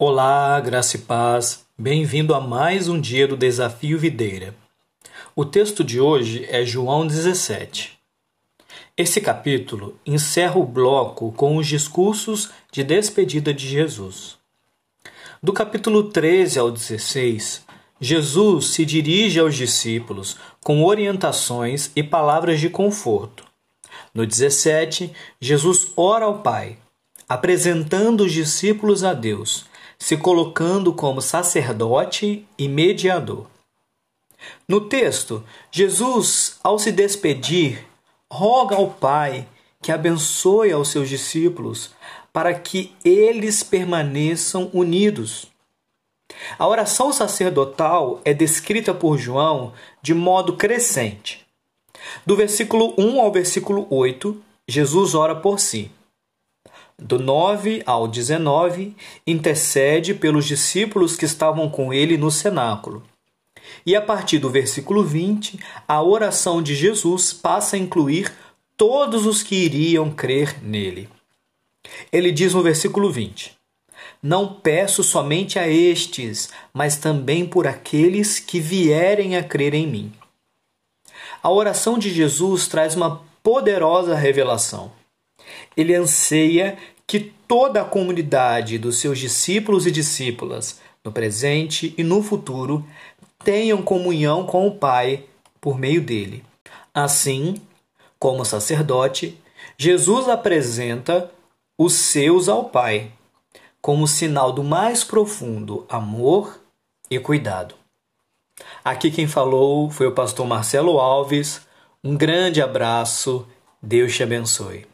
Olá, graça e paz. Bem-vindo a mais um dia do Desafio Videira. O texto de hoje é João 17. Esse capítulo encerra o bloco com os discursos de despedida de Jesus. Do capítulo 13 ao 16, Jesus se dirige aos discípulos com orientações e palavras de conforto. No 17, Jesus ora ao Pai, apresentando os discípulos a Deus se colocando como sacerdote e mediador. No texto, Jesus, ao se despedir, roga ao Pai que abençoe aos seus discípulos para que eles permaneçam unidos. A oração sacerdotal é descrita por João de modo crescente. Do versículo 1 ao versículo 8, Jesus ora por si do 9 ao 19, intercede pelos discípulos que estavam com ele no cenáculo. E a partir do versículo 20, a oração de Jesus passa a incluir todos os que iriam crer nele. Ele diz no versículo 20: Não peço somente a estes, mas também por aqueles que vierem a crer em mim. A oração de Jesus traz uma poderosa revelação. Ele anseia que toda a comunidade dos seus discípulos e discípulas, no presente e no futuro, tenham comunhão com o Pai por meio dele. Assim, como sacerdote, Jesus apresenta os seus ao Pai, como sinal do mais profundo amor e cuidado. Aqui quem falou foi o pastor Marcelo Alves. Um grande abraço, Deus te abençoe.